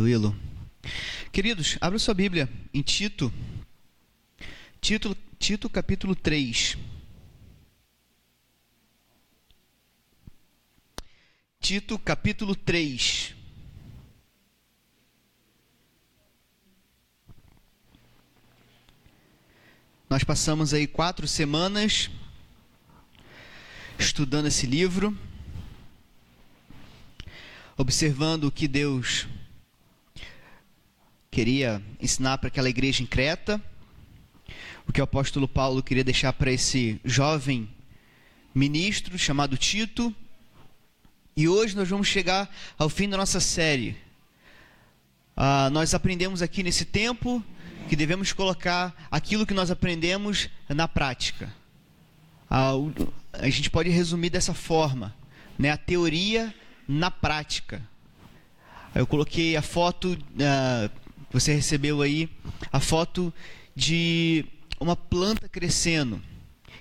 Tranquilo. Queridos, abra sua Bíblia em Tito. Tito, Tito capítulo 3. Tito capítulo 3. Nós passamos aí quatro semanas estudando esse livro, observando o que Deus queria ensinar para aquela igreja em Creta, o que o apóstolo Paulo queria deixar para esse jovem ministro chamado Tito. E hoje nós vamos chegar ao fim da nossa série. Ah, nós aprendemos aqui nesse tempo que devemos colocar aquilo que nós aprendemos na prática. Ah, a gente pode resumir dessa forma, né? A teoria na prática. Eu coloquei a foto, uh, você recebeu aí, a foto de uma planta crescendo.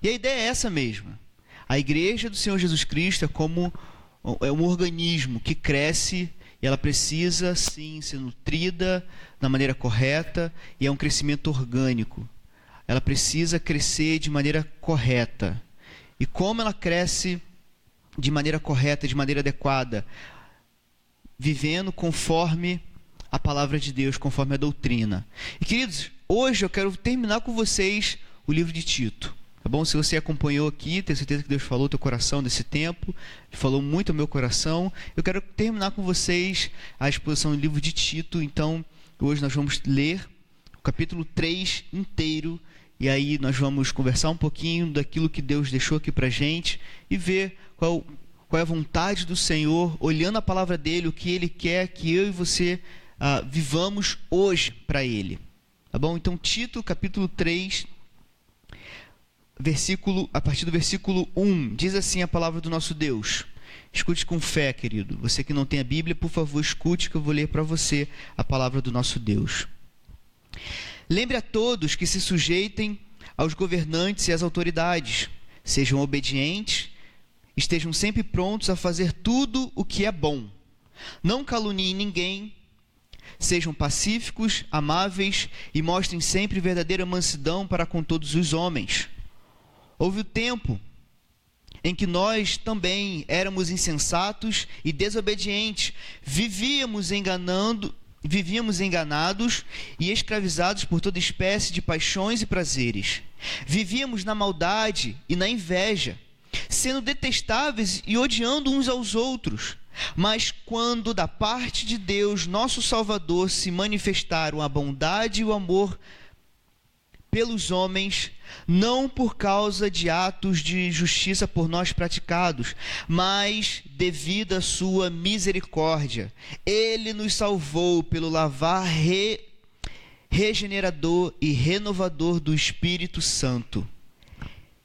E a ideia é essa mesma. A igreja do Senhor Jesus Cristo é como é um organismo que cresce e ela precisa sim ser nutrida da maneira correta e é um crescimento orgânico. Ela precisa crescer de maneira correta. E como ela cresce de maneira correta, de maneira adequada, vivendo conforme a palavra de Deus, conforme a doutrina. E queridos, hoje eu quero terminar com vocês o livro de Tito. Tá bom? Se você acompanhou aqui, tenho certeza que Deus falou ao teu coração nesse tempo, falou muito ao meu coração. Eu quero terminar com vocês a exposição do livro de Tito. Então, hoje nós vamos ler o capítulo 3 inteiro e aí nós vamos conversar um pouquinho daquilo que Deus deixou aqui para gente e ver qual, qual é a vontade do Senhor, olhando a palavra dele, o que ele quer que eu e você uh, vivamos hoje para ele. Tá bom? Então, Tito, capítulo 3, versículo, a partir do versículo 1, diz assim a palavra do nosso Deus. Escute com fé, querido. Você que não tem a Bíblia, por favor, escute que eu vou ler para você a palavra do nosso Deus. Lembre a todos que se sujeitem aos governantes e às autoridades, sejam obedientes, estejam sempre prontos a fazer tudo o que é bom. Não caluniem ninguém, sejam pacíficos, amáveis e mostrem sempre verdadeira mansidão para com todos os homens. Houve o tempo em que nós também éramos insensatos e desobedientes, vivíamos enganando, Vivíamos enganados e escravizados por toda espécie de paixões e prazeres. Vivíamos na maldade e na inveja, sendo detestáveis e odiando uns aos outros. Mas quando da parte de Deus, nosso Salvador, se manifestaram a bondade e o amor pelos homens, não por causa de atos de justiça por nós praticados, mas devido à sua misericórdia. Ele nos salvou pelo lavar re, regenerador e renovador do Espírito Santo,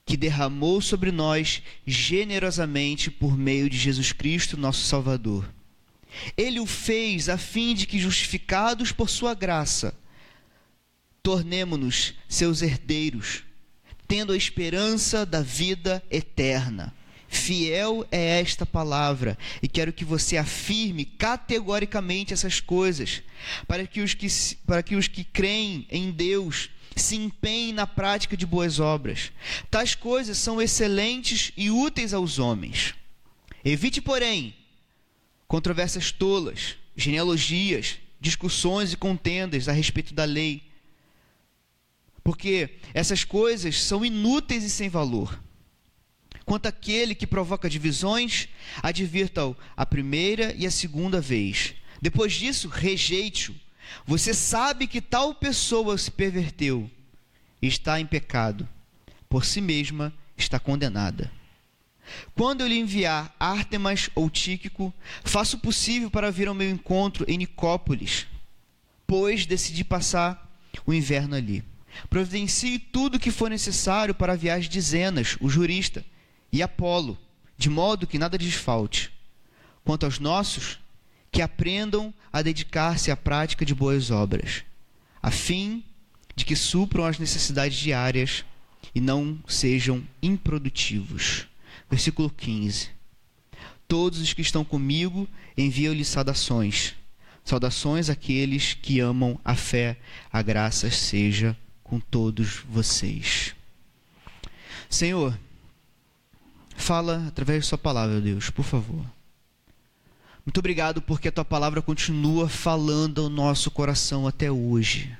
que derramou sobre nós generosamente por meio de Jesus Cristo, nosso Salvador. Ele o fez a fim de que, justificados por sua graça, tornemo-nos seus herdeiros, tendo a esperança da vida eterna. Fiel é esta palavra, e quero que você afirme categoricamente essas coisas, para que os que, para que, os que creem em Deus se empenhem na prática de boas obras. Tais coisas são excelentes e úteis aos homens. Evite, porém, controvérsias tolas, genealogias, discussões e contendas a respeito da lei porque essas coisas são inúteis e sem valor. Quanto àquele que provoca divisões, advirta-o a primeira e a segunda vez. Depois disso, rejeite-o. Você sabe que tal pessoa se perverteu e está em pecado. Por si mesma está condenada. Quando eu lhe enviar Ártemas ou Tíquico, faça o possível para vir ao meu encontro em Nicópolis, pois decidi passar o inverno ali. Providencie tudo o que for necessário para a viagem de Zenas, o jurista, e Apolo, de modo que nada lhes falte. Quanto aos nossos, que aprendam a dedicar-se à prática de boas obras, a fim de que supram as necessidades diárias e não sejam improdutivos. Versículo 15. Todos os que estão comigo enviam-lhe saudações. Saudações àqueles que amam a fé, a graça seja com todos vocês. Senhor, fala através de Sua palavra, Deus, por favor. Muito obrigado porque a Tua palavra continua falando ao nosso coração até hoje.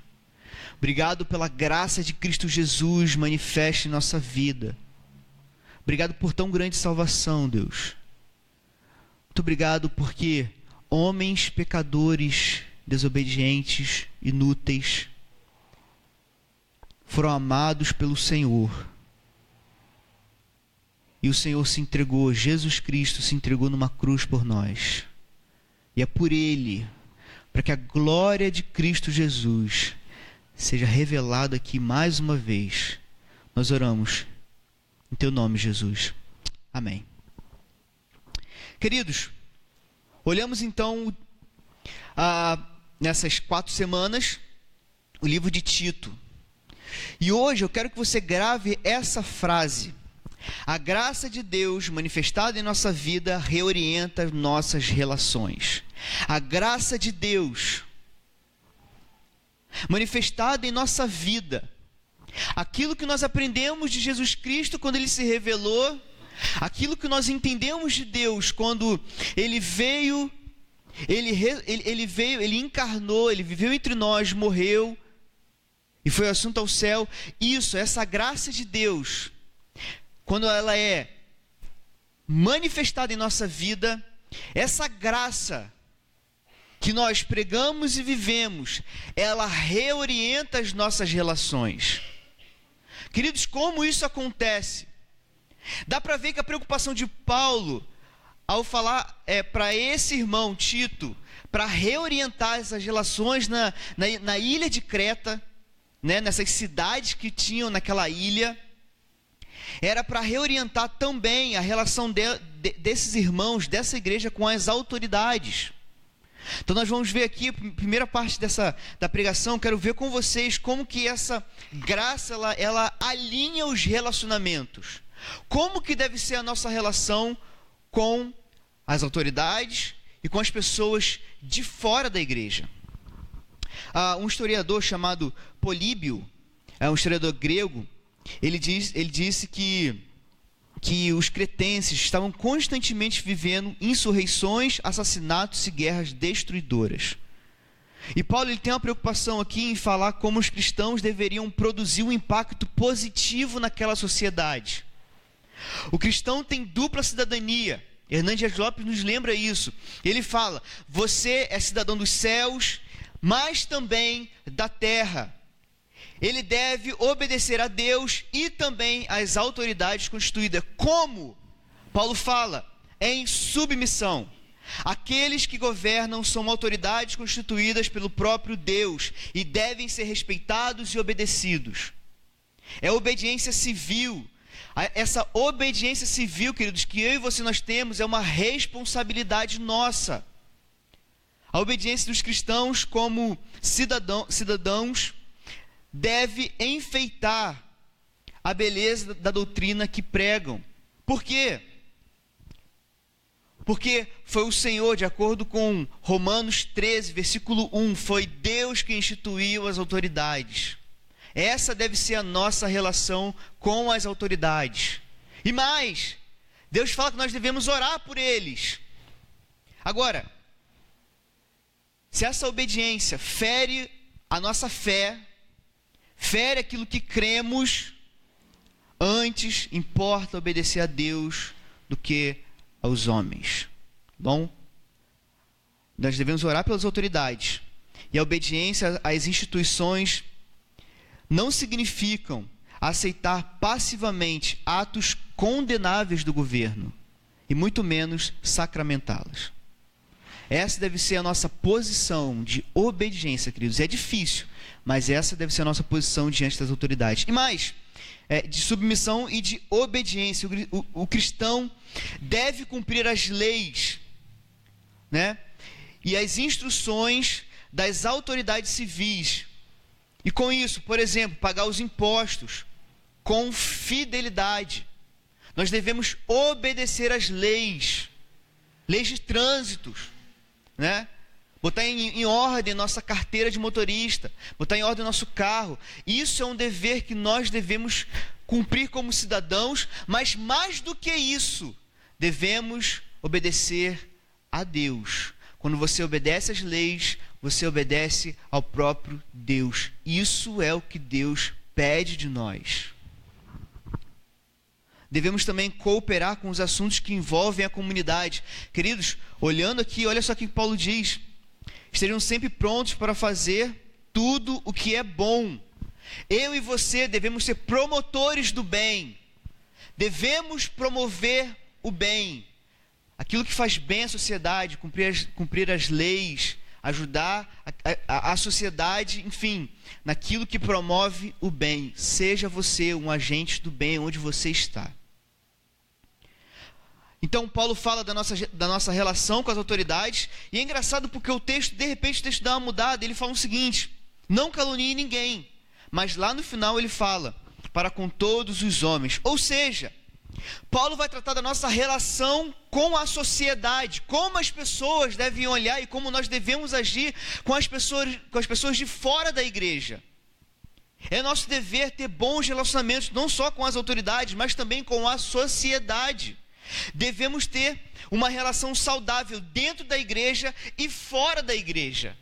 Obrigado pela graça de Cristo Jesus manifesta em nossa vida. Obrigado por tão grande salvação, Deus. Muito obrigado porque homens pecadores, desobedientes, inúteis, foram amados pelo Senhor. E o Senhor se entregou, Jesus Cristo se entregou numa cruz por nós. E é por Ele, para que a glória de Cristo Jesus seja revelada aqui mais uma vez. Nós oramos em Teu nome, Jesus. Amém. Queridos, olhamos então ah, nessas quatro semanas o livro de Tito. E hoje eu quero que você grave essa frase. A graça de Deus manifestada em nossa vida reorienta nossas relações. A graça de Deus manifestada em nossa vida. Aquilo que nós aprendemos de Jesus Cristo quando ele se revelou, aquilo que nós entendemos de Deus quando ele veio, ele, ele, ele veio, ele encarnou, ele viveu entre nós, morreu e foi assunto ao céu. Isso, essa graça de Deus, quando ela é manifestada em nossa vida, essa graça que nós pregamos e vivemos, ela reorienta as nossas relações. Queridos, como isso acontece? Dá para ver que a preocupação de Paulo, ao falar é, para esse irmão Tito, para reorientar essas relações na, na, na ilha de Creta, né, nessas cidades que tinham naquela ilha, era para reorientar também a relação de, de, desses irmãos, dessa igreja com as autoridades. Então nós vamos ver aqui, primeira parte dessa da pregação, quero ver com vocês como que essa graça ela, ela alinha os relacionamentos. Como que deve ser a nossa relação com as autoridades e com as pessoas de fora da igreja. Ah, um historiador chamado Políbio, é um historiador grego, ele, diz, ele disse que que os cretenses estavam constantemente vivendo insurreições, assassinatos e guerras destruidoras. E Paulo ele tem uma preocupação aqui em falar como os cristãos deveriam produzir um impacto positivo naquela sociedade. O cristão tem dupla cidadania. Hernandes Lopes nos lembra isso. Ele fala: você é cidadão dos céus, mas também da terra ele deve obedecer a Deus e também às autoridades constituídas. Como? Paulo fala, em submissão. Aqueles que governam são autoridades constituídas pelo próprio Deus e devem ser respeitados e obedecidos. É obediência civil. Essa obediência civil, queridos, que eu e você nós temos é uma responsabilidade nossa. A obediência dos cristãos como cidadão, cidadãos deve enfeitar a beleza da doutrina que pregam. Por quê? Porque foi o Senhor, de acordo com Romanos 13, versículo 1, foi Deus que instituiu as autoridades. Essa deve ser a nossa relação com as autoridades. E mais, Deus fala que nós devemos orar por eles. Agora, se essa obediência fere a nossa fé, fere aquilo que cremos, antes importa obedecer a Deus do que aos homens. Bom, nós devemos orar pelas autoridades. E a obediência às instituições não significam aceitar passivamente atos condenáveis do governo, e muito menos sacramentá-las. Essa deve ser a nossa posição de obediência, queridos. É difícil, mas essa deve ser a nossa posição diante das autoridades. E mais, é, de submissão e de obediência. O, o, o, cristão deve cumprir as leis, né? E as instruções das autoridades civis. E com isso, por exemplo, pagar os impostos com fidelidade. Nós devemos obedecer às leis, leis de trânsitos, né? Botar em, em ordem nossa carteira de motorista, botar em ordem nosso carro. Isso é um dever que nós devemos cumprir como cidadãos, mas mais do que isso, devemos obedecer a Deus. Quando você obedece às leis, você obedece ao próprio Deus. Isso é o que Deus pede de nós. Devemos também cooperar com os assuntos que envolvem a comunidade. Queridos, olhando aqui, olha só o que Paulo diz: estejam sempre prontos para fazer tudo o que é bom. Eu e você devemos ser promotores do bem. Devemos promover o bem. Aquilo que faz bem à sociedade, cumprir as, cumprir as leis, ajudar a, a, a, sociedade, enfim, naquilo que promove o bem. Seja você um agente do bem onde você está. Então, Paulo fala da nossa, da nossa relação com as autoridades, e é engraçado porque o texto, de repente, o texto dá uma mudada. Ele fala o seguinte: não calunie ninguém, mas lá no final ele fala, para com todos os homens. Ou seja, Paulo vai tratar da nossa relação com a sociedade, como as pessoas devem olhar e como nós devemos agir com as pessoas, com as pessoas de fora da igreja. É nosso dever ter bons relacionamentos, não só com as autoridades, mas também com a sociedade. Devemos ter uma relação saudável dentro da igreja e fora da igreja.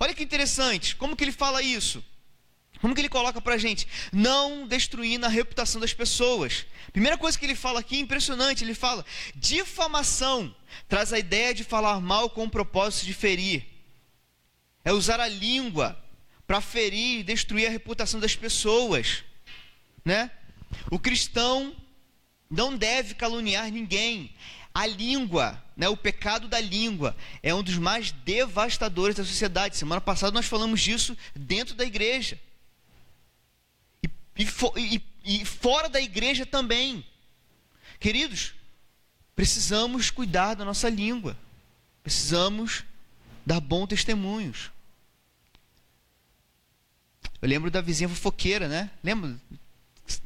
Olha que interessante, como que ele fala isso? Como que ele coloca para gente? Não destruindo a reputação das pessoas. Primeira coisa que ele fala aqui, impressionante, ele fala: difamação traz a ideia de falar mal com o propósito de ferir. É usar a língua para ferir e destruir a reputação das pessoas, né? O cristão não deve caluniar ninguém. A língua, né, o pecado da língua, é um dos mais devastadores da sociedade. Semana passada nós falamos disso dentro da igreja. E, e, e fora da igreja também. Queridos, precisamos cuidar da nossa língua. Precisamos dar bons testemunhos. Eu lembro da vizinha fofoqueira, né? Lembra?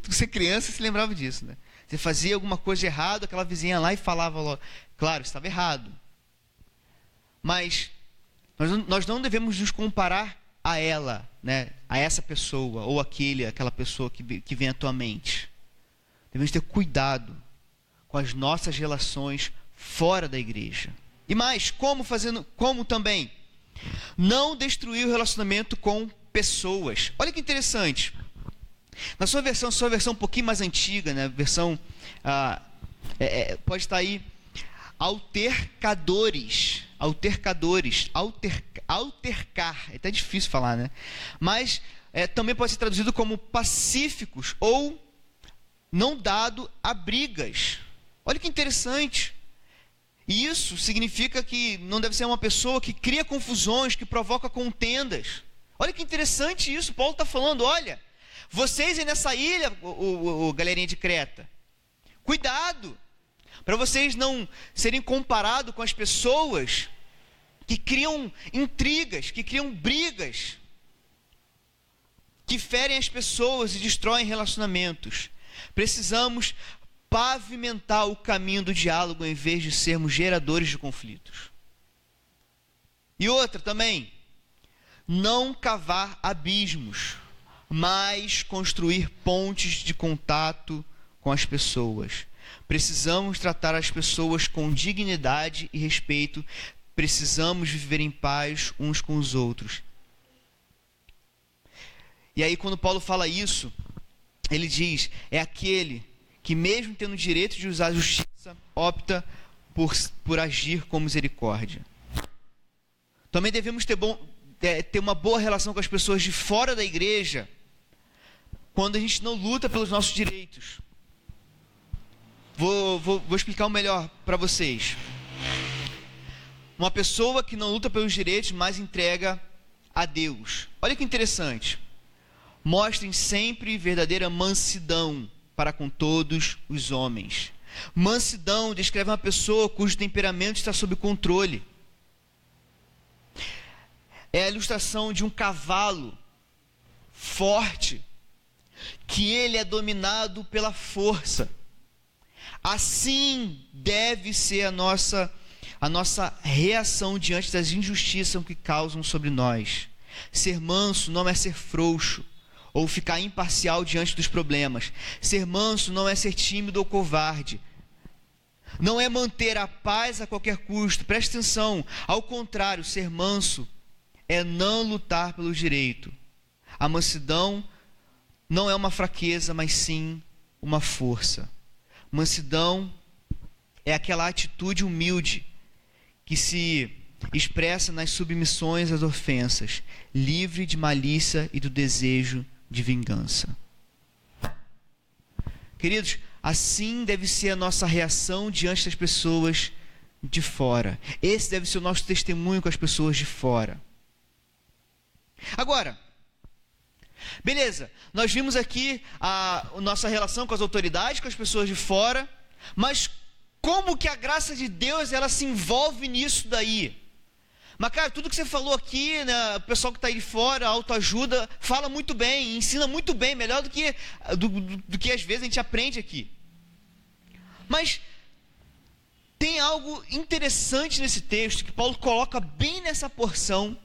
Você criança se lembrava disso, né? Você fazia alguma coisa errada, aquela vizinha lá e falava logo. Claro, estava errado. Mas nós, não devemos nos comparar a ela, né, a essa pessoa ou aquele, aquela pessoa que, que vem à tua mente. Devemos ter cuidado com as nossas relações fora da igreja. E mais, como fazendo, como também não destruir o relacionamento com pessoas. Olha que interessante. Na sua versão, sua versão um pouquinho mais antiga, né, versão ah, é, é, pode estar aí altercadores, altercadores, alter, altercar, é até difícil falar, né? Mas é, também pode ser traduzido como pacíficos ou não dado a brigas. Olha que interessante. Isso significa que não deve ser uma pessoa que cria confusões, que provoca contendas. Olha que interessante isso. Paulo está falando: olha, vocês aí nessa ilha, o, o, o galerinha de Creta, cuidado, para vocês não serem comparados com as pessoas que criam intrigas, que criam brigas, que ferem as pessoas e destroem relacionamentos. Precisamos pavimentar o caminho do diálogo em vez de sermos geradores de conflitos. E outra também, não cavar abismos, mas construir pontes de contato com as pessoas. Precisamos tratar as pessoas com dignidade e respeito. Precisamos viver em paz uns com os outros. E aí, quando Paulo fala isso, ele diz: é aquele que, mesmo tendo o direito de usar a justiça, opta por, por agir com misericórdia. Também devemos ter, bom, é, ter uma boa relação com as pessoas de fora da igreja, quando a gente não luta pelos nossos direitos. Vou, vou, vou explicar o melhor para vocês. Uma pessoa que não luta pelos direitos, mas entrega a Deus. Olha que interessante. Mostrem sempre verdadeira mansidão para com todos os homens. Mansidão descreve uma pessoa cujo temperamento está sob controle. É a ilustração de um cavalo forte, que ele é dominado pela força. Assim deve ser a nossa a nossa reação diante das injustiças que causam sobre nós. Ser manso não é ser frouxo ou ficar imparcial diante dos problemas. Ser manso não é ser tímido ou covarde. Não é manter a paz a qualquer custo. Preste atenção. Ao contrário, ser manso é não lutar pelo direito. A mansidão não é uma fraqueza, mas sim uma força. Mansidão é aquela atitude humilde que se expressa nas submissões às ofensas, livre de malícia e do desejo de vingança. Queridos, assim deve ser a nossa reação diante das pessoas de fora. Esse deve ser o nosso testemunho com as pessoas de fora. Agora, beleza, nós vimos aqui a, a nossa relação com as autoridades, com as pessoas de fora, mas como que a graça de Deus ela se envolve nisso daí? Mas, cara, tudo que você falou aqui, né, o pessoal que está aí fora, autoajuda, fala muito bem, ensina muito bem, melhor do que, do, do, do que às vezes a gente aprende aqui. Mas tem algo interessante nesse texto que Paulo coloca bem nessa porção,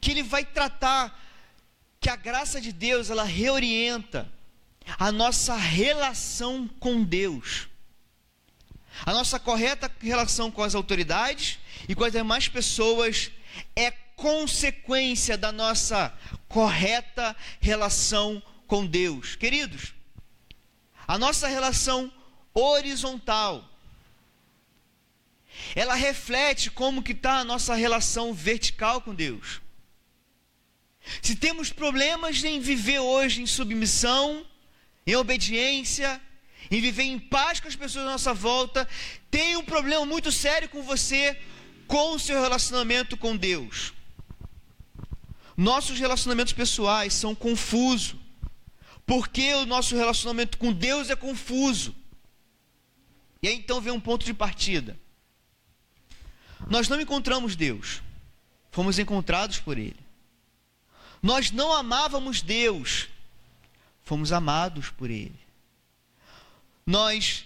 que ele vai tratar que a graça de Deus ela reorienta a nossa relação com Deus. A nossa correta relação com as autoridades e com as demais pessoas é consequência da nossa correta relação com Deus. Queridos, a nossa relação horizontal ela reflete como que está a nossa relação vertical com Deus. Se temos problemas em viver hoje em submissão, em obediência, em viver em paz com as pessoas à nossa volta, tem um problema muito sério com você, com o seu relacionamento com Deus. Nossos relacionamentos pessoais são confusos, porque o nosso relacionamento com Deus é confuso. E aí então vem um ponto de partida. Nós não encontramos Deus, fomos encontrados por Ele. Nós não amávamos Deus, fomos amados por Ele nós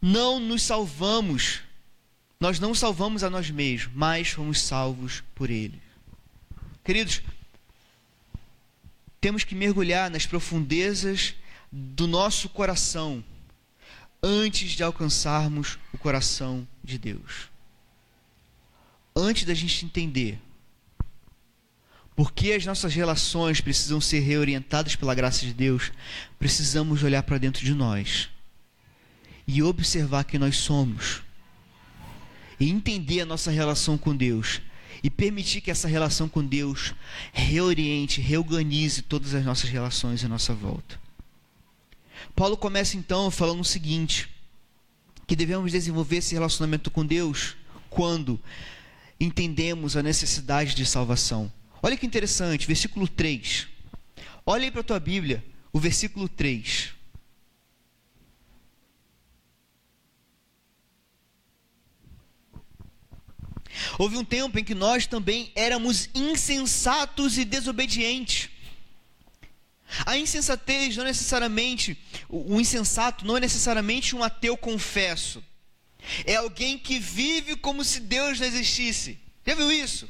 não nos salvamos, nós não salvamos a nós mesmos, mas fomos salvos por Ele. Queridos, temos que mergulhar nas profundezas do nosso coração antes de alcançarmos o coração de Deus. Antes da gente entender por que as nossas relações precisam ser reorientadas pela graça de Deus, precisamos olhar para dentro de nós e observar quem nós somos. E entender a nossa relação com Deus. E permitir que essa relação com Deus reoriente, reorganize todas as nossas relações à nossa volta. Paulo começa então falando o seguinte: que devemos desenvolver esse relacionamento com Deus quando entendemos a necessidade de salvação. Olha que interessante, versículo 3. Olha aí para a tua Bíblia, o versículo 3. Houve um tempo em que nós também éramos insensatos e desobedientes. A insensatez não é necessariamente, o insensato não é necessariamente um ateu confesso. É alguém que vive como se Deus não existisse. Já viu isso?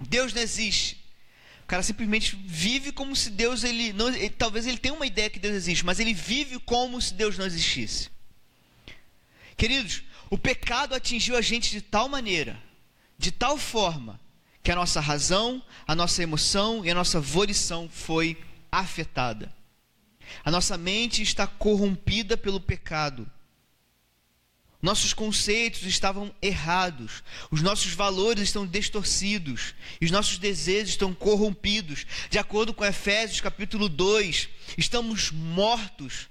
Deus não existe. O cara simplesmente vive como se Deus ele não, ele, talvez ele tenha uma ideia que Deus existe, mas ele vive como se Deus não existisse. Queridos, o pecado atingiu a gente de tal maneira de tal forma que a nossa razão, a nossa emoção e a nossa volição foi afetada. A nossa mente está corrompida pelo pecado. Nossos conceitos estavam errados, os nossos valores estão distorcidos, os nossos desejos estão corrompidos. De acordo com Efésios capítulo 2, estamos mortos.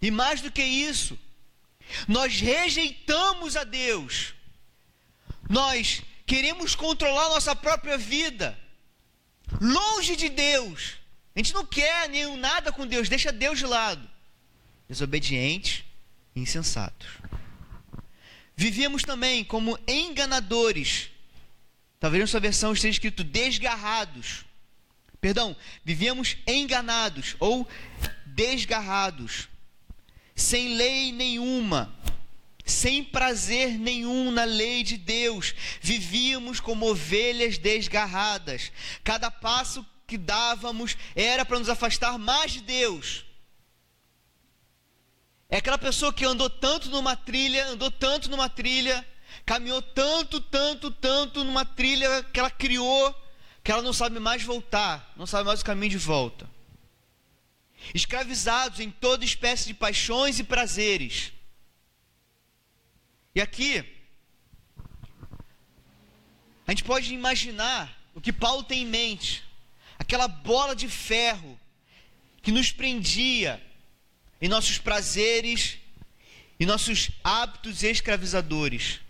E mais do que isso, nós rejeitamos a Deus nós queremos controlar nossa própria vida, longe de Deus. A gente não quer nenhum nada com Deus, deixa Deus de lado. Desobedientes e insensatos. Vivíamos também como enganadores. Talvez na sua versão esteja escrito desgarrados. Perdão, vivíamos enganados ou desgarrados, sem lei nenhuma sem prazer nenhum na lei de Deus, vivíamos como ovelhas desgarradas. Cada passo que dávamos era para nos afastar mais de Deus. É aquela pessoa que andou tanto numa trilha, andou tanto numa trilha, caminhou tanto, tanto, tanto numa trilha que ela criou, que ela não sabe mais voltar, não sabe mais o caminho de volta. Escravizados em toda espécie de paixões e prazeres. E aqui, a gente pode imaginar o que Paulo tem em mente, aquela bola de ferro que nos prendia em nossos prazeres e nossos hábitos escravizadores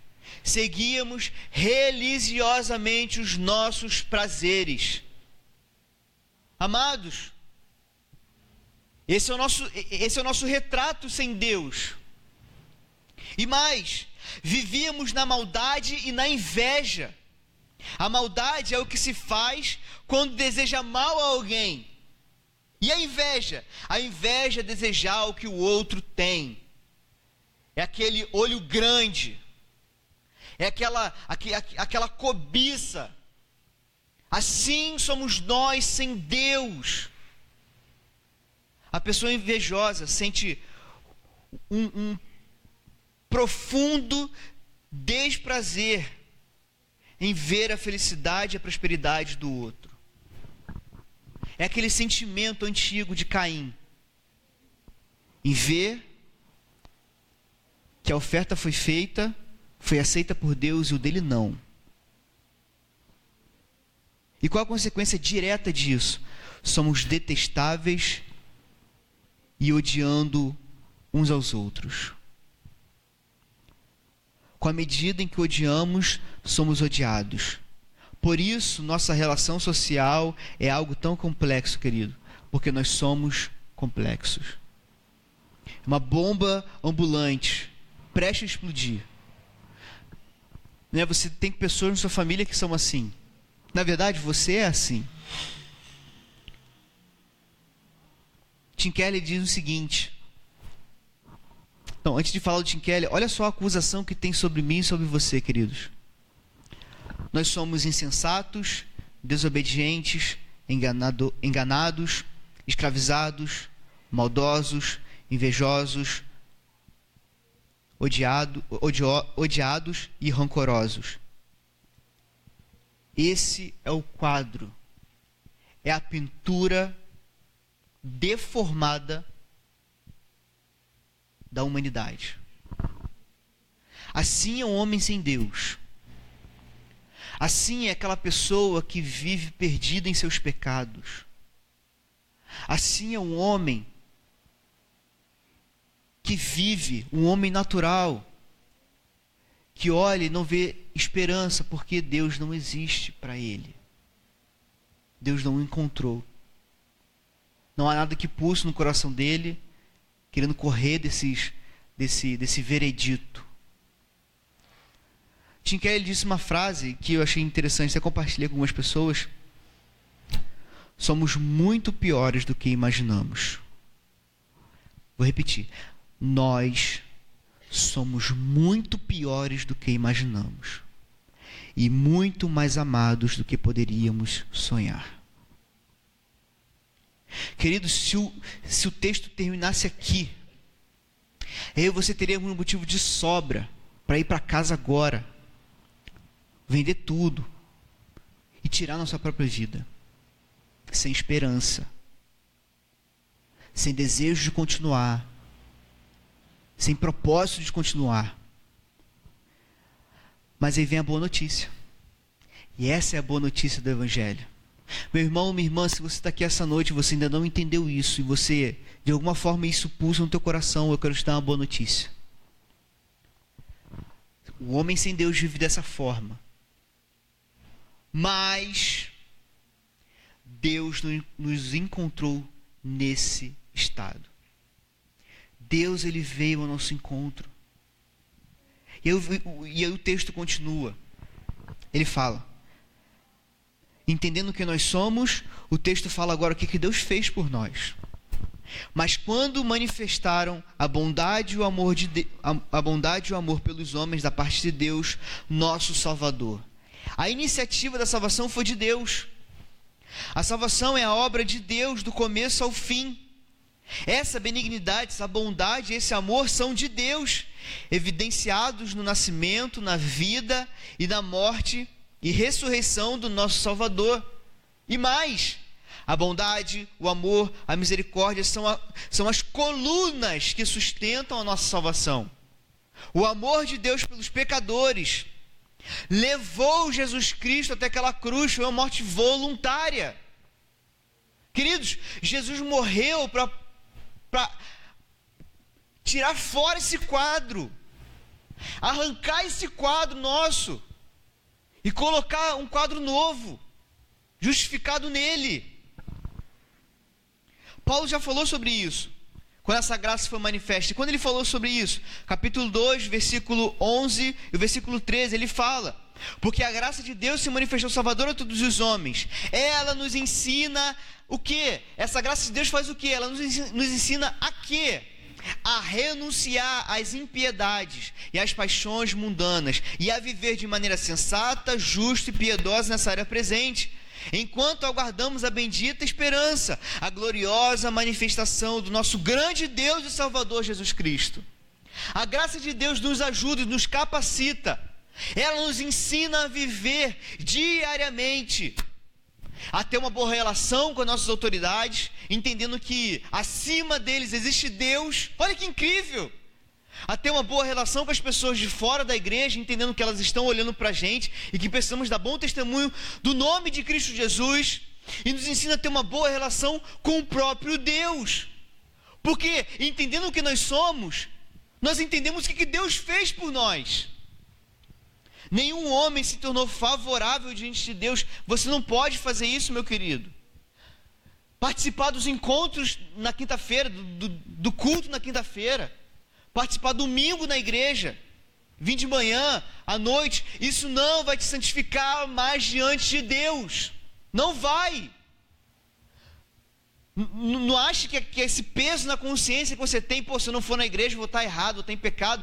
seguíamos religiosamente os nossos prazeres. Amados, esse é o nosso, esse é o nosso retrato sem Deus. E mais, vivíamos na maldade e na inveja. A maldade é o que se faz quando deseja mal a alguém. E a inveja? A inveja é desejar o que o outro tem. É aquele olho grande é aquela, aquela cobiça. Assim somos nós sem Deus. A pessoa invejosa sente um, um profundo desprazer em ver a felicidade e a prosperidade do outro. É aquele sentimento antigo de Caim em ver que a oferta foi feita foi aceita por Deus e o dele não. E qual a consequência direta disso? Somos detestáveis e odiando uns aos outros. Com a medida em que odiamos, somos odiados. Por isso, nossa relação social é algo tão complexo, querido, porque nós somos complexos. Uma bomba ambulante, prestes a explodir né? Você tem pessoas na sua família que são assim. Na verdade, você é assim. Tim Kelly diz o seguinte. Então, antes de falar do Tim Kelly, olha só a acusação que tem sobre mim e sobre você, queridos. Nós somos insensatos, desobedientes, enganado, enganados, escravizados, maldosos, invejosos, odiado, odio, odiados e rancorosos. Esse é o quadro, é a pintura deformada da humanidade. Assim é um homem sem Deus. Assim é aquela pessoa que vive perdida em seus pecados. Assim é um homem que vive, um homem natural, que olha e não vê esperança porque Deus não existe para ele. Deus não o encontrou. Não há nada que pulse no coração dele, querendo correr desses, desse, desse veredito. Tim Keller disse uma frase que eu achei interessante, até compartilhei com algumas pessoas. Somos muito piores do que imaginamos. Vou repetir nós somos muito piores do que imaginamos e muito mais amados do que poderíamos sonhar. Queridos, se o, se o texto terminasse aqui, aí você teria um motivo de sobra para ir para casa agora, vender tudo e tirar nossa própria vida, sem esperança, sem desejo de continuar, sem propósito de continuar. Mas aí vem a boa notícia. E essa é a boa notícia do Evangelho. Meu irmão, minha irmã, se você está aqui essa noite e você ainda não entendeu isso, e você, de alguma forma, isso pulsa no teu coração, eu quero te dar uma boa notícia. O homem sem Deus vive dessa forma. Mas Deus nos encontrou nesse estado. Deus ele veio ao nosso encontro. E, eu, e aí o texto continua. Ele fala: Entendendo que nós somos, o texto fala agora o que, que Deus fez por nós. Mas quando manifestaram a bondade e o amor de, de a, a bondade e o amor pelos homens da parte de Deus, nosso Salvador. A iniciativa da salvação foi de Deus. A salvação é a obra de Deus do começo ao fim. Essa benignidade, essa bondade, esse amor são de Deus, evidenciados no nascimento, na vida e na morte e ressurreição do nosso Salvador. E mais, a bondade, o amor, a misericórdia são, a, são as colunas que sustentam a nossa salvação. O amor de Deus pelos pecadores levou Jesus Cristo até aquela cruz, foi uma morte voluntária. Queridos, Jesus morreu para tirar fora esse quadro, arrancar esse quadro nosso e colocar um quadro novo, justificado nele. Paulo já falou sobre isso, quando essa graça foi manifesta. E quando ele falou sobre isso, capítulo 2, versículo 11 e o versículo 13, ele fala: Porque a graça de Deus se manifestou salvadora a todos os homens. Ela nos ensina o que? Essa graça de Deus faz o que? Ela nos ensina, nos ensina a quê? a renunciar às impiedades e às paixões mundanas e a viver de maneira sensata, justa e piedosa nessa área presente enquanto aguardamos a bendita esperança, a gloriosa manifestação do nosso grande Deus e Salvador Jesus Cristo. A graça de Deus nos ajuda e nos capacita, ela nos ensina a viver diariamente, a ter uma boa relação com as nossas autoridades, entendendo que acima deles existe Deus. Olha que incrível! A ter uma boa relação com as pessoas de fora da igreja, entendendo que elas estão olhando para a gente e que precisamos dar bom testemunho do nome de Cristo Jesus, e nos ensina a ter uma boa relação com o próprio Deus, porque entendendo o que nós somos, nós entendemos o que Deus fez por nós. Nenhum homem se tornou favorável diante de Deus. Você não pode fazer isso, meu querido. Participar dos encontros na quinta-feira, do, do, do culto na quinta-feira participar domingo na igreja, vir de manhã, à noite, isso não vai te santificar mais diante de Deus. Não vai. Não ache que, que esse peso na consciência que você tem, pô, se eu não for na igreja, vou estar errado, vou estar em pecado.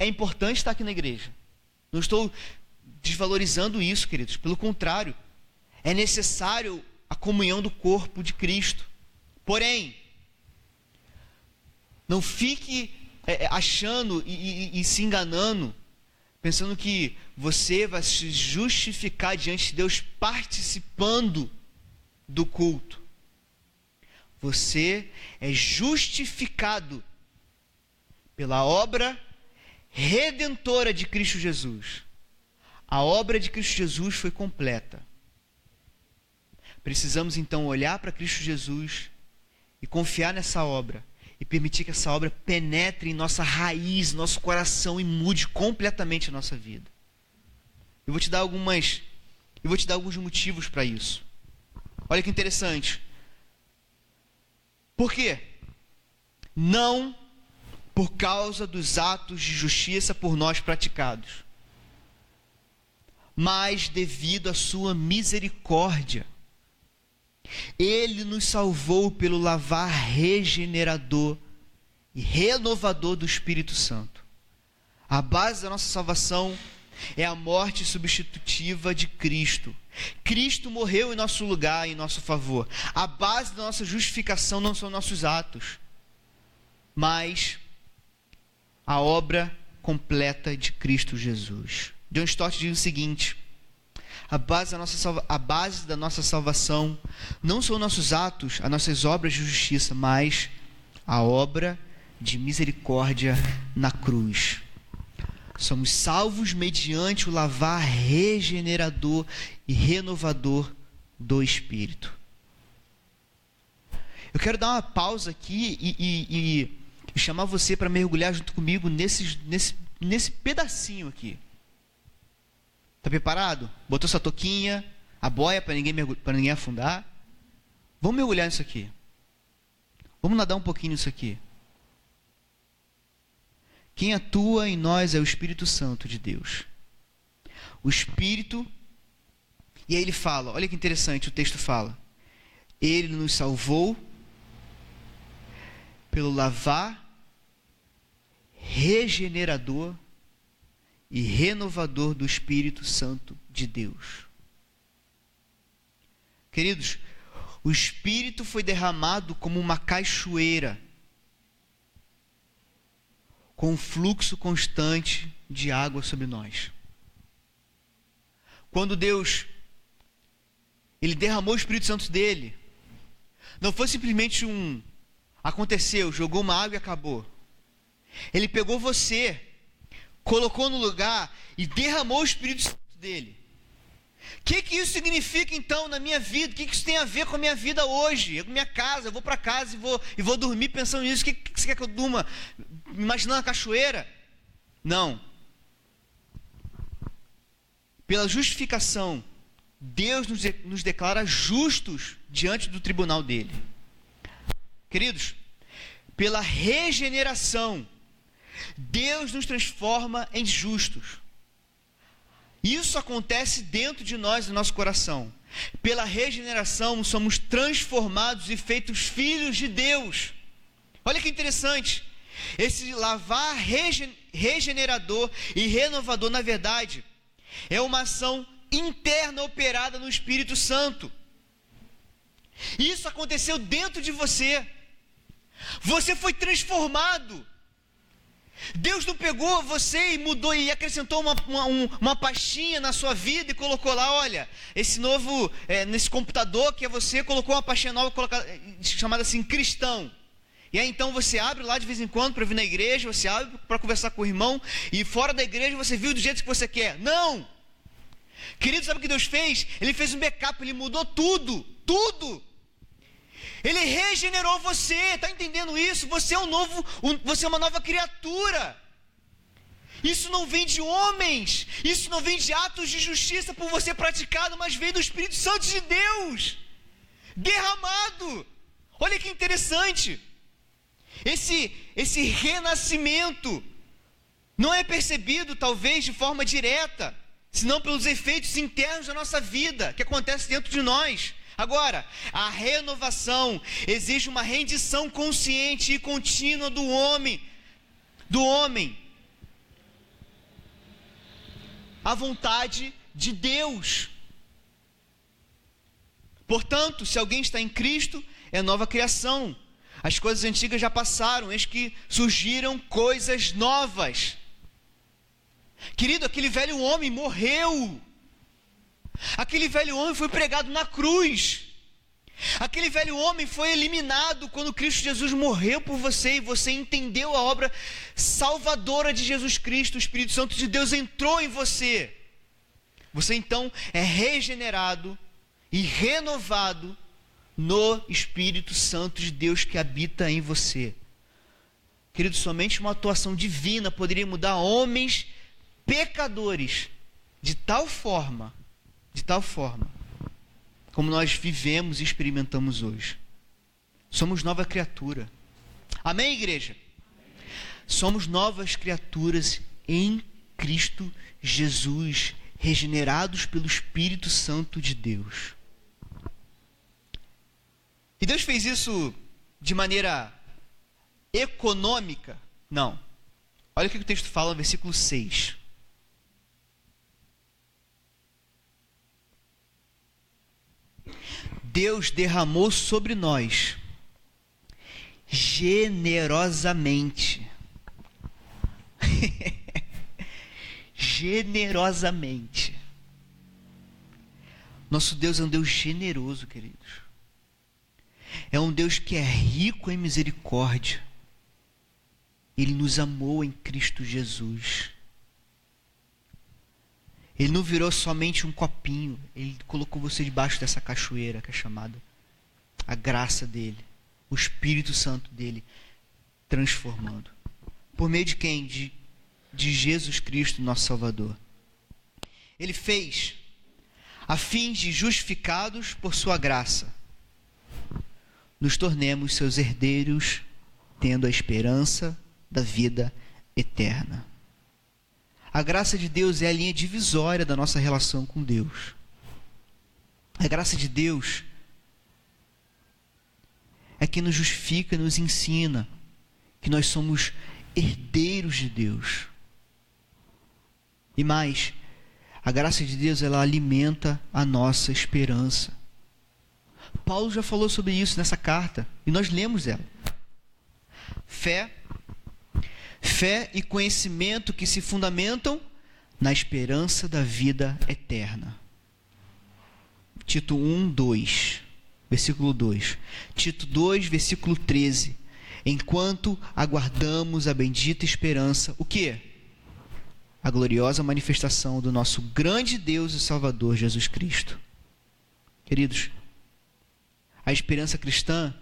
É importante estar aqui na igreja. Não estou desvalorizando isso, queridos. Pelo contrário, é necessário a comunhão do corpo de Cristo. Porém, não fique é, é, achando e, e, e se enganando, pensando que você vai se justificar diante de Deus participando do culto. Você é justificado pela obra redentora de Cristo Jesus. A obra de Cristo Jesus foi completa. Precisamos então olhar para Cristo Jesus e confiar nessa obra e permitir que essa obra penetre em nossa raiz, nosso coração e mude completamente a nossa vida. Eu vou te dar algumas eu vou te dar alguns motivos para isso. Olha que interessante. Por quê? Não por causa dos atos de justiça por nós praticados, mas devido à sua misericórdia ele nos salvou pelo lavar regenerador e renovador do Espírito Santo. A base da nossa salvação é a morte substitutiva de Cristo. Cristo morreu em nosso lugar, em nosso favor. A base da nossa justificação não são nossos atos, mas a obra completa de Cristo Jesus. John Stott diz o seguinte: a base, da nossa, a base da nossa salvação não são nossos atos, as nossas obras de justiça, mas a obra de misericórdia na cruz. Somos salvos mediante o lavar regenerador e renovador do Espírito. Eu quero dar uma pausa aqui e, e, e chamar você para mergulhar junto comigo nesse, nesse, nesse pedacinho aqui. Está preparado? Botou sua toquinha, a boia para ninguém, ninguém afundar. Vamos mergulhar nisso aqui. Vamos nadar um pouquinho nisso aqui. Quem atua em nós é o Espírito Santo de Deus. O Espírito. E aí ele fala: olha que interessante, o texto fala. Ele nos salvou pelo lavar regenerador e renovador do Espírito Santo de Deus. Queridos, o Espírito foi derramado como uma cachoeira, com um fluxo constante de água sobre nós. Quando Deus ele derramou o Espírito Santo dele, não foi simplesmente um aconteceu, jogou uma água e acabou. Ele pegou você, colocou no lugar e derramou o Espírito Santo dele. O que, que isso significa então na minha vida? O que, que isso tem a ver com a minha vida hoje? Eu, minha casa, eu vou para casa e vou, e vou dormir pensando nisso. O que, que você quer que eu durma imaginando a cachoeira? Não. Pela justificação, Deus nos, nos declara justos diante do tribunal dele. Queridos, pela regeneração, Deus nos transforma em justos. Isso acontece dentro de nós, no nosso coração. Pela regeneração, somos transformados e feitos filhos de Deus. Olha que interessante. Esse lavar regenerador e renovador, na verdade, é uma ação interna operada no Espírito Santo. Isso aconteceu dentro de você. Você foi transformado. Deus não pegou você e mudou e acrescentou uma, uma, uma pastinha na sua vida e colocou lá, olha, esse novo, é, nesse computador que é você, colocou uma pastinha nova colocada, chamada assim, cristão. E aí então você abre lá de vez em quando para vir na igreja, você abre para conversar com o irmão, e fora da igreja você viu do jeito que você quer. Não! Querido, sabe o que Deus fez? Ele fez um backup, ele mudou tudo, tudo. Ele regenerou você, está entendendo isso? Você é um novo, um, você é uma nova criatura. Isso não vem de homens, isso não vem de atos de justiça por você praticado, mas vem do Espírito Santo de Deus, derramado. Olha que interessante. Esse, esse renascimento não é percebido, talvez, de forma direta, senão pelos efeitos internos da nossa vida, que acontece dentro de nós. Agora, a renovação exige uma rendição consciente e contínua do homem, do homem, à vontade de Deus. Portanto, se alguém está em Cristo, é nova criação. As coisas antigas já passaram, eis que surgiram coisas novas. Querido, aquele velho homem morreu. Aquele velho homem foi pregado na cruz. Aquele velho homem foi eliminado quando Cristo Jesus morreu por você e você entendeu a obra salvadora de Jesus Cristo. O Espírito Santo de Deus entrou em você. Você então é regenerado e renovado no Espírito Santo de Deus que habita em você. Querido, somente uma atuação divina poderia mudar homens pecadores de tal forma de tal forma como nós vivemos e experimentamos hoje. Somos nova criatura. Amém, igreja? Somos novas criaturas em Cristo Jesus, regenerados pelo Espírito Santo de Deus. E Deus fez isso de maneira econômica? Não. Olha o que o texto fala versículo 6. Deus derramou sobre nós generosamente. generosamente. Nosso Deus é um Deus generoso, queridos. É um Deus que é rico em misericórdia. Ele nos amou em Cristo Jesus. Ele não virou somente um copinho, ele colocou você debaixo dessa cachoeira que é chamada a graça dele, o Espírito Santo dele transformando. Por meio de quem? De, de Jesus Cristo, nosso Salvador. Ele fez a fim de justificados por sua graça, nos tornemos seus herdeiros, tendo a esperança da vida eterna. A graça de Deus é a linha divisória da nossa relação com Deus. A graça de Deus é que nos justifica nos ensina que nós somos herdeiros de Deus. E mais, a graça de Deus ela alimenta a nossa esperança. Paulo já falou sobre isso nessa carta e nós lemos ela. Fé, fé e conhecimento que se fundamentam na esperança da vida eterna. Tito 1, 2, versículo 2. Tito 2, versículo 13. Enquanto aguardamos a bendita esperança, o que? A gloriosa manifestação do nosso grande Deus e Salvador Jesus Cristo. Queridos, a esperança cristã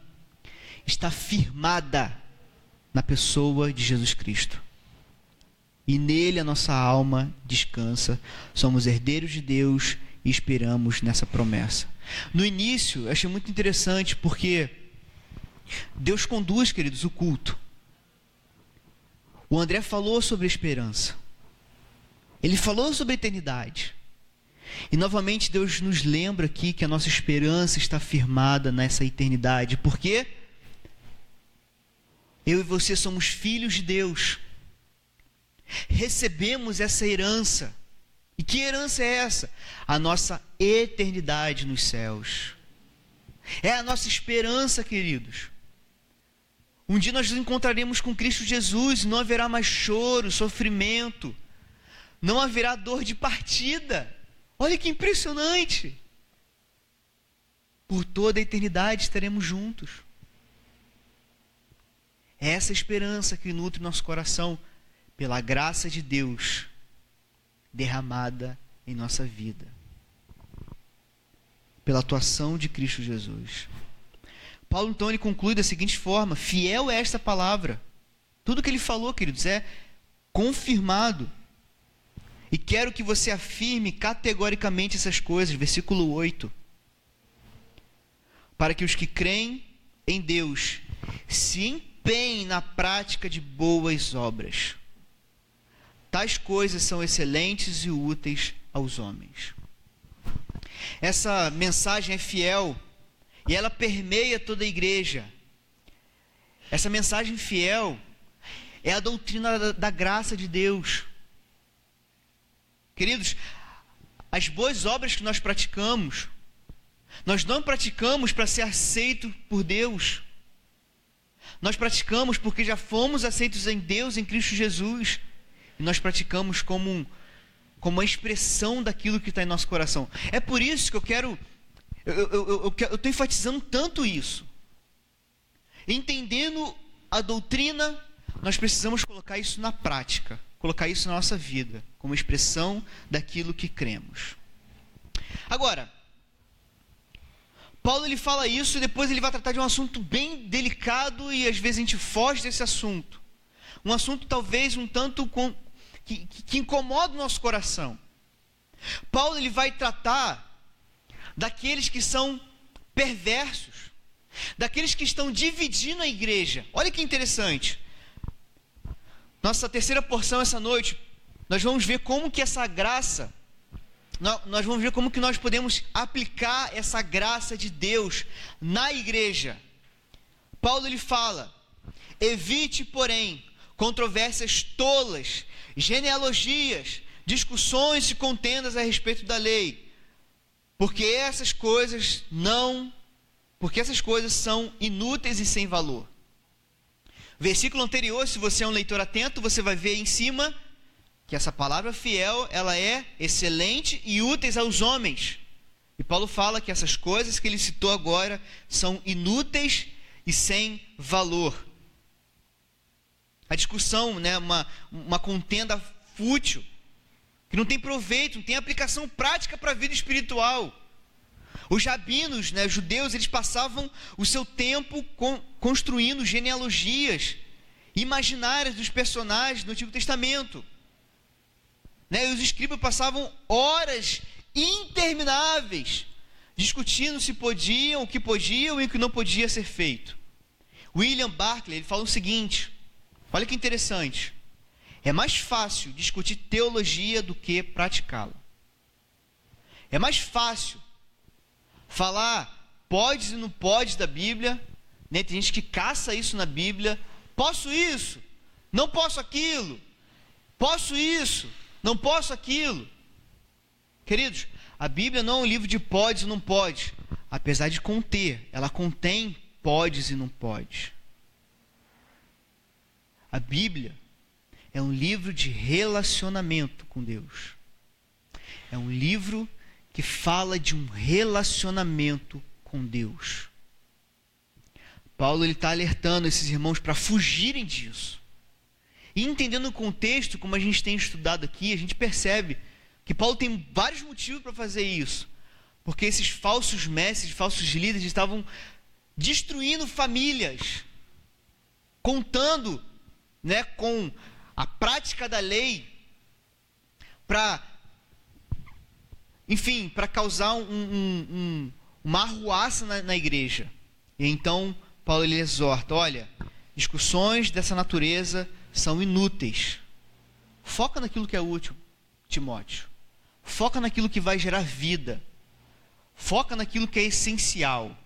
está firmada na pessoa de Jesus Cristo. E nele a nossa alma descansa. Somos herdeiros de Deus e esperamos nessa promessa. No início, eu achei muito interessante porque Deus conduz, queridos, o culto. O André falou sobre a esperança. Ele falou sobre a eternidade. E novamente Deus nos lembra aqui que a nossa esperança está firmada nessa eternidade. Por quê? Eu e você somos filhos de Deus. Recebemos essa herança. E que herança é essa? A nossa eternidade nos céus. É a nossa esperança, queridos. Um dia nós nos encontraremos com Cristo Jesus, não haverá mais choro, sofrimento, não haverá dor de partida. Olha que impressionante! Por toda a eternidade estaremos juntos. É essa esperança que nutre nosso coração pela graça de Deus derramada em nossa vida. Pela atuação de Cristo Jesus. Paulo então ele conclui da seguinte forma: fiel é esta palavra. Tudo que ele falou, queridos, é confirmado e quero que você afirme categoricamente essas coisas, versículo 8. Para que os que creem em Deus se empenhem na prática de boas obras. Tais coisas são excelentes e úteis aos homens. Essa mensagem é fiel e ela permeia toda a igreja. Essa mensagem fiel é a doutrina da, da graça de Deus. Queridos, as boas obras que nós praticamos, nós não praticamos para ser aceito por Deus. Nós praticamos porque já fomos aceitos em Deus, em Cristo Jesus. E nós praticamos como, um, como uma expressão daquilo que está em nosso coração. É por isso que eu quero. Eu estou enfatizando tanto isso. Entendendo a doutrina, nós precisamos colocar isso na prática colocar isso na nossa vida, como expressão daquilo que cremos. Agora, Paulo ele fala isso e depois ele vai tratar de um assunto bem delicado e às vezes a gente foge desse assunto. Um assunto talvez um tanto com, que, que incomoda o nosso coração. Paulo ele vai tratar daqueles que são perversos, daqueles que estão dividindo a igreja. Olha que interessante. Nossa terceira porção essa noite, nós vamos ver como que essa graça, nós vamos ver como que nós podemos aplicar essa graça de Deus na igreja. Paulo ele fala: evite, porém, controvérsias tolas, genealogias, discussões e contendas a respeito da lei, porque essas coisas não, porque essas coisas são inúteis e sem valor. Versículo anterior, se você é um leitor atento, você vai ver em cima que essa palavra fiel, ela é excelente e úteis aos homens. E Paulo fala que essas coisas que ele citou agora são inúteis e sem valor. A discussão, né, uma, uma contenda fútil, que não tem proveito, não tem aplicação prática para a vida espiritual. Os rabinos, né, judeus, eles passavam o seu tempo construindo genealogias imaginárias dos personagens do Antigo Testamento. Né, e os escribas passavam horas intermináveis discutindo se podiam, o que podiam e o que não podia ser feito. William Barclay ele fala o seguinte: olha que interessante. É mais fácil discutir teologia do que praticá-la. É mais fácil falar pode e não pode da Bíblia, né? tem gente que caça isso na Bíblia, Posso isso? Não posso aquilo? Posso isso? Não posso aquilo? Queridos, a Bíblia não é um livro de podes e não pode, apesar de conter, ela contém podes e não pode. A Bíblia é um livro de relacionamento com Deus. É um livro que fala de um relacionamento com Deus. Paulo está alertando esses irmãos para fugirem disso. E entendendo o contexto, como a gente tem estudado aqui, a gente percebe que Paulo tem vários motivos para fazer isso. Porque esses falsos mestres, falsos líderes estavam destruindo famílias, contando né, com a prática da lei para, enfim, para causar um, um, um, uma arruaça na, na igreja. E então Paulo ele exorta: olha, discussões dessa natureza são inúteis. Foca naquilo que é útil, Timóteo. Foca naquilo que vai gerar vida. Foca naquilo que é essencial.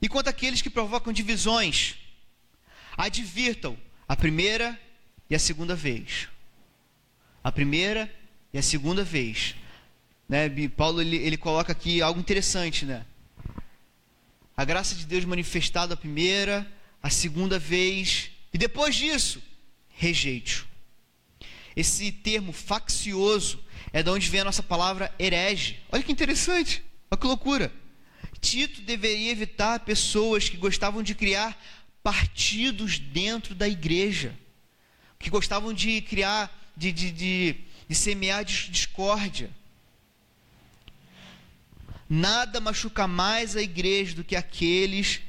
E quanto àqueles que provocam divisões, advirtam a primeira e a segunda vez. A primeira e a segunda vez. Né? Paulo ele, ele coloca aqui algo interessante, né? A graça de Deus manifestada a primeira, a segunda vez, e depois disso, rejeite. Esse termo faccioso é de onde vem a nossa palavra herege. Olha que interessante, olha que loucura. Tito deveria evitar pessoas que gostavam de criar partidos dentro da igreja, que gostavam de criar, de, de, de, de semear discórdia. Nada machuca mais a igreja do que aqueles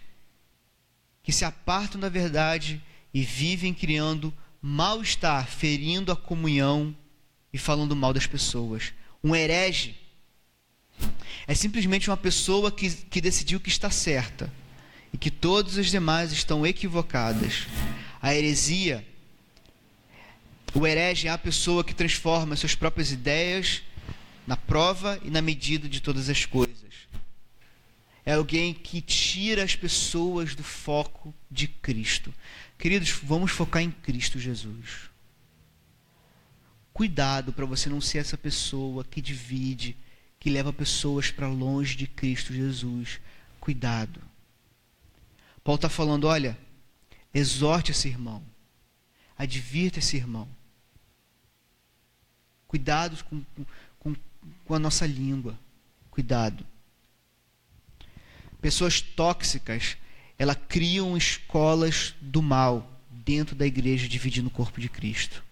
que se apartam da verdade e vivem criando mal-estar, ferindo a comunhão e falando mal das pessoas. Um herege é simplesmente uma pessoa que, que decidiu que está certa e que todas as demais estão equivocadas. A heresia, o herege é a pessoa que transforma suas próprias ideias na prova e na medida de todas as coisas. É alguém que tira as pessoas do foco de Cristo. Queridos, vamos focar em Cristo Jesus. Cuidado para você não ser essa pessoa que divide, que leva pessoas para longe de Cristo Jesus. Cuidado. Paulo está falando: olha, exorte esse irmão, advirta esse irmão. Cuidado com, com, com a nossa língua. Cuidado. Pessoas tóxicas, elas criam escolas do mal dentro da igreja, dividindo o corpo de Cristo.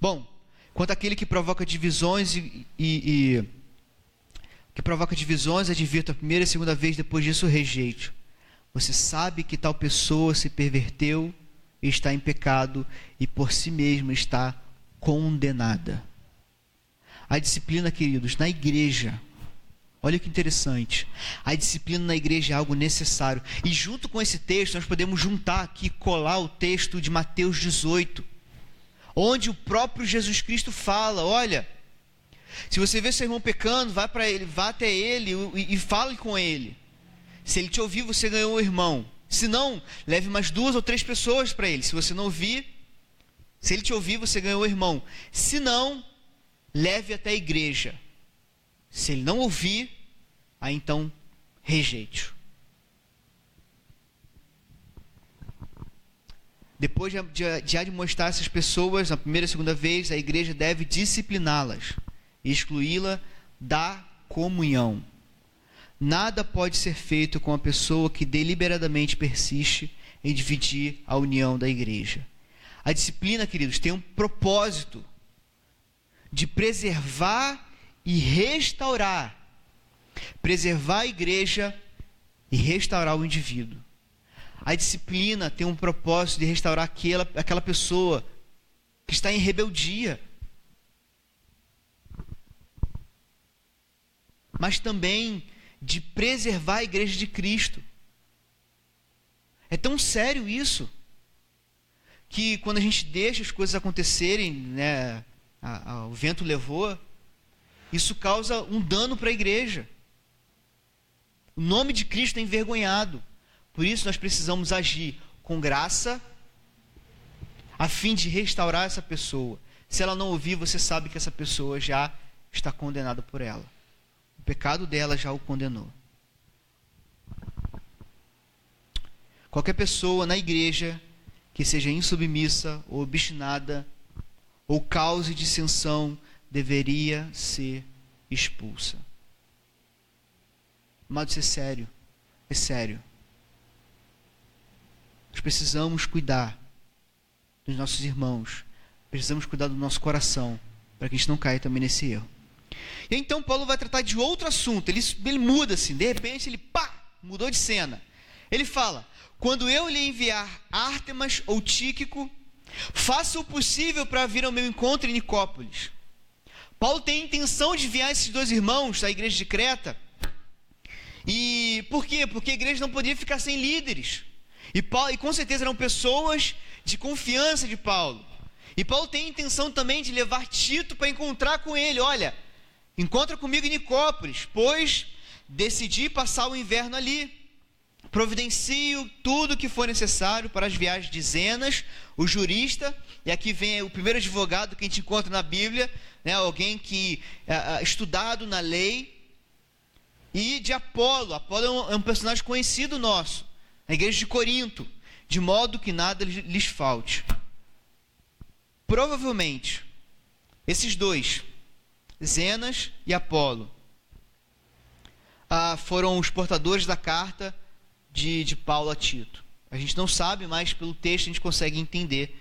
Bom, quanto àquele que provoca divisões e, e, e que provoca divisões, advirta a primeira e a segunda vez, depois disso rejeite. Você sabe que tal pessoa se perverteu está em pecado e por si mesma está condenada. A disciplina, queridos, na igreja. Olha que interessante. A disciplina na igreja é algo necessário. E junto com esse texto, nós podemos juntar aqui, colar o texto de Mateus 18, onde o próprio Jesus Cristo fala: olha se você vê seu irmão pecando, vá para ele, vá até ele e, e fale com ele. Se ele te ouvir, você ganhou um irmão. Se não, leve mais duas ou três pessoas para ele. Se você não ouvir, se ele te ouvir, você ganhou um irmão. Se não, leve até a igreja. Se ele não ouvir, aí então rejeite-o. Depois de, de, de admoestar essas pessoas, na primeira e segunda vez, a igreja deve discipliná-las excluí-la da comunhão. Nada pode ser feito com a pessoa que deliberadamente persiste em dividir a união da igreja. A disciplina, queridos, tem um propósito de preservar e restaurar. Preservar a igreja e restaurar o indivíduo. A disciplina tem um propósito de restaurar aquela, aquela pessoa que está em rebeldia. mas também de preservar a igreja de Cristo. É tão sério isso que quando a gente deixa as coisas acontecerem, né, a, a, o vento levou, isso causa um dano para a igreja. O nome de Cristo é envergonhado. Por isso nós precisamos agir com graça, a fim de restaurar essa pessoa. Se ela não ouvir, você sabe que essa pessoa já está condenada por ela. O pecado dela já o condenou. Qualquer pessoa na igreja que seja insubmissa ou obstinada ou cause dissensão deveria ser expulsa. Amado, isso é sério. É sério. Nós precisamos cuidar dos nossos irmãos. Precisamos cuidar do nosso coração para que a gente não caia também nesse erro. E então Paulo vai tratar de outro assunto. Ele, ele muda assim, de repente ele pá, mudou de cena. Ele fala: quando eu lhe enviar Ártemas ou Tíquico, faça o possível para vir ao meu encontro em Nicópolis. Paulo tem a intenção de enviar esses dois irmãos da igreja de Creta. E por quê? Porque a igreja não podia ficar sem líderes. E, Paulo, e com certeza eram pessoas de confiança de Paulo. E Paulo tem a intenção também de levar Tito para encontrar com ele. Olha, encontra comigo em Nicópolis, pois decidi passar o inverno ali. Providencio tudo o que for necessário para as viagens de Zenas, o jurista, e aqui vem o primeiro advogado que a gente encontra na Bíblia, né, alguém que é, estudado na lei, e de Apolo. Apolo é um, é um personagem conhecido nosso, na igreja de Corinto, de modo que nada lhes falte. Provavelmente, esses dois, Zenas e Apolo, ah, foram os portadores da carta de, de Paulo a Tito. A gente não sabe, mas pelo texto a gente consegue entender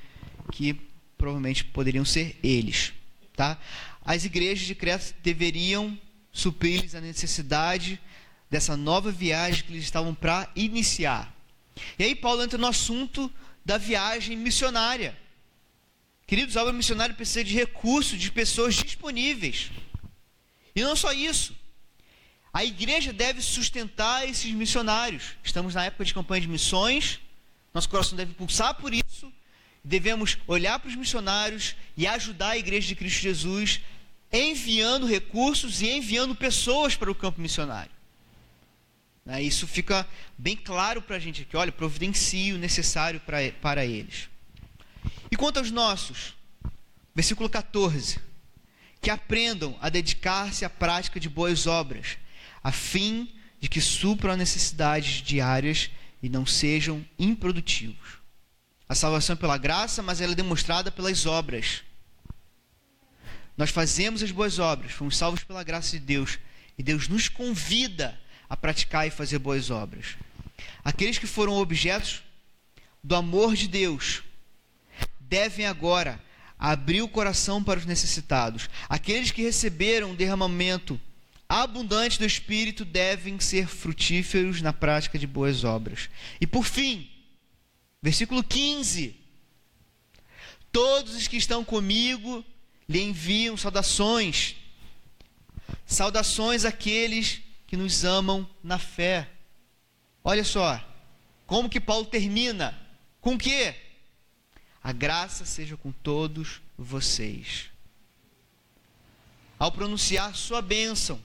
que provavelmente poderiam ser eles. Tá? As igrejas de Creta deveriam suprir-lhes a necessidade dessa nova viagem que eles estavam para iniciar. E aí Paulo entra no assunto da viagem missionária. Queridos, a obra missionária precisa de recursos, de pessoas disponíveis. E não só isso. A igreja deve sustentar esses missionários. Estamos na época de campanha de missões. Nosso coração deve pulsar por isso. Devemos olhar para os missionários e ajudar a igreja de Cristo Jesus, enviando recursos e enviando pessoas para o campo missionário. Né, isso fica bem claro para a gente aqui. Olha, providencie o necessário para, para eles. E quanto aos nossos, versículo 14: que aprendam a dedicar-se à prática de boas obras, a fim de que supram as necessidades diárias e não sejam improdutivos. A salvação é pela graça, mas ela é demonstrada pelas obras. Nós fazemos as boas obras, fomos salvos pela graça de Deus, e Deus nos convida a praticar e fazer boas obras. Aqueles que foram objetos do amor de Deus devem agora abrir o coração para os necessitados. Aqueles que receberam o derramamento abundante do Espírito devem ser frutíferos na prática de boas obras. E por fim, versículo 15: Todos os que estão comigo lhe enviam saudações. Saudações àqueles que nos amam na fé. Olha só, como que Paulo termina? Com que? A graça seja com todos vocês. Ao pronunciar sua bênção,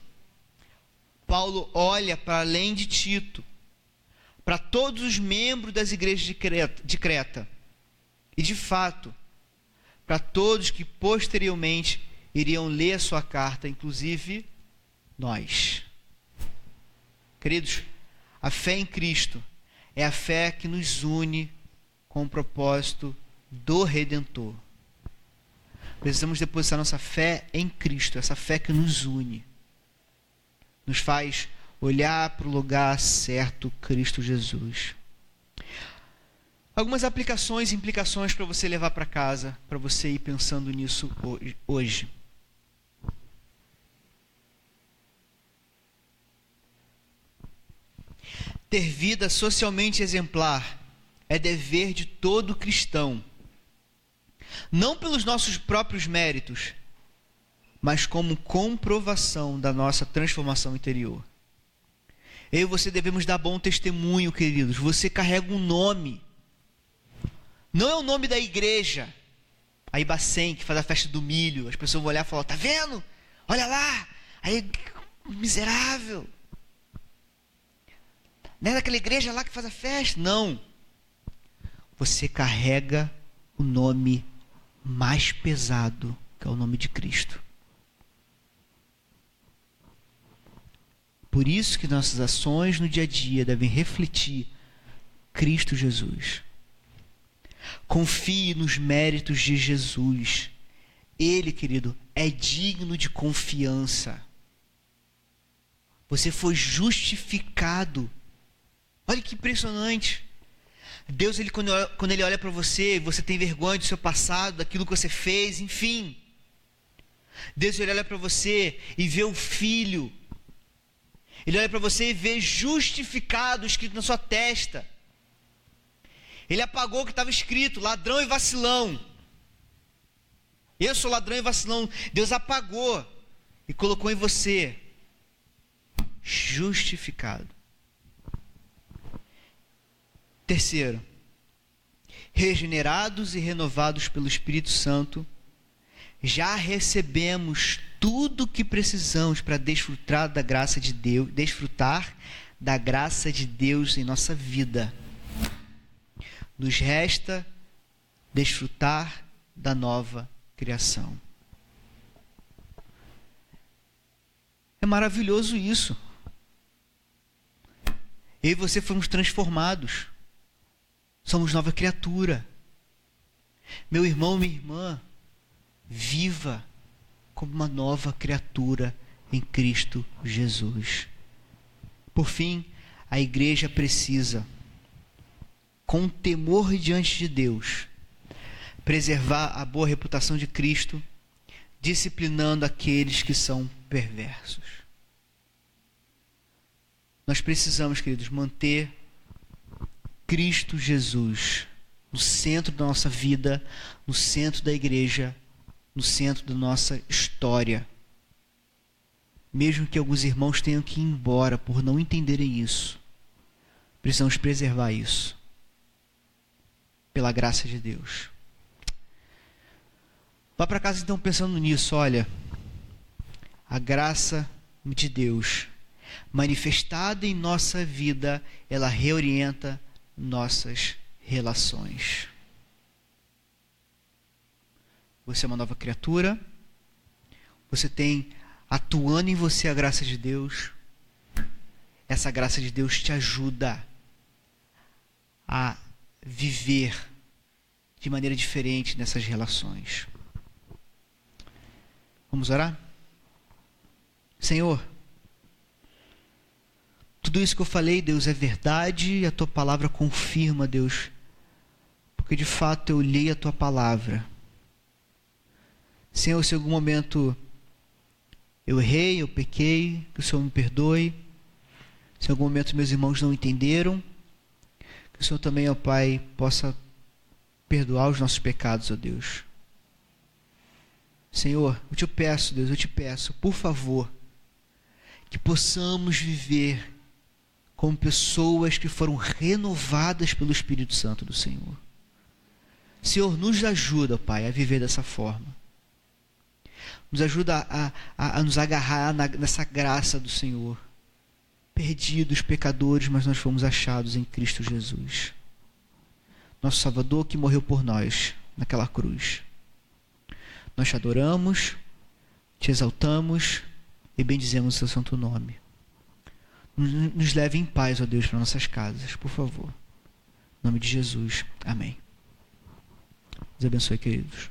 Paulo olha para além de Tito, para todos os membros das igrejas de Creta, de Creta e, de fato, para todos que posteriormente iriam ler a sua carta, inclusive nós. Queridos, a fé em Cristo é a fé que nos une com o propósito do Redentor. Precisamos depositar nossa fé em Cristo, essa fé que nos une, nos faz olhar para o lugar certo, Cristo Jesus. Algumas aplicações e implicações para você levar para casa, para você ir pensando nisso hoje. Ter vida socialmente exemplar é dever de todo cristão não pelos nossos próprios méritos, mas como comprovação da nossa transformação interior. Eu e você devemos dar bom testemunho, queridos. Você carrega um nome. Não é o nome da igreja. A Ibacem, que faz a festa do milho. As pessoas vão olhar e falar: tá vendo? Olha lá. Aí, miserável. Não é daquela igreja lá que faz a festa. Não. Você carrega o nome mais pesado, que é o nome de Cristo. Por isso que nossas ações no dia a dia devem refletir Cristo Jesus. Confie nos méritos de Jesus. Ele, querido, é digno de confiança. Você foi justificado. Olha que impressionante. Deus, ele, quando, ele olha para você, você tem vergonha do seu passado, daquilo que você fez, enfim. Deus ele olha para você e vê o filho. Ele olha para você e vê justificado escrito na sua testa. Ele apagou o que estava escrito: ladrão e vacilão. Eu sou ladrão e vacilão. Deus apagou e colocou em você justificado. Terceiro, regenerados e renovados pelo Espírito Santo, já recebemos tudo o que precisamos para desfrutar da graça de Deus, desfrutar da graça de Deus em nossa vida. Nos resta desfrutar da nova criação. É maravilhoso isso. Eu e você fomos transformados. Somos nova criatura. Meu irmão, minha irmã, viva como uma nova criatura em Cristo Jesus. Por fim, a igreja precisa, com temor diante de Deus, preservar a boa reputação de Cristo, disciplinando aqueles que são perversos. Nós precisamos, queridos, manter Cristo Jesus no centro da nossa vida, no centro da igreja, no centro da nossa história. Mesmo que alguns irmãos tenham que ir embora por não entenderem isso, precisamos preservar isso. Pela graça de Deus. Vá para casa então pensando nisso, olha. A graça de Deus manifestada em nossa vida, ela reorienta nossas relações. Você é uma nova criatura. Você tem atuando em você a graça de Deus. Essa graça de Deus te ajuda a viver de maneira diferente nessas relações. Vamos orar? Senhor, tudo isso que eu falei, Deus, é verdade e a tua palavra confirma, Deus. Porque de fato eu li a tua palavra. Senhor, se em algum momento eu errei, eu pequei, que o Senhor me perdoe. Se em algum momento meus irmãos não entenderam, que o Senhor também, ó Pai, possa perdoar os nossos pecados, ó Deus. Senhor, eu te peço, Deus, eu te peço, por favor, que possamos viver como pessoas que foram renovadas pelo Espírito Santo do Senhor. Senhor, nos ajuda, Pai, a viver dessa forma. Nos ajuda a, a, a nos agarrar na, nessa graça do Senhor. Perdidos, pecadores, mas nós fomos achados em Cristo Jesus. Nosso Salvador que morreu por nós naquela cruz. Nós te adoramos, te exaltamos e bendizemos o seu santo nome. Nos leve em paz, ó Deus, para nossas casas, por favor. Em nome de Jesus. Amém. Deus abençoe, queridos.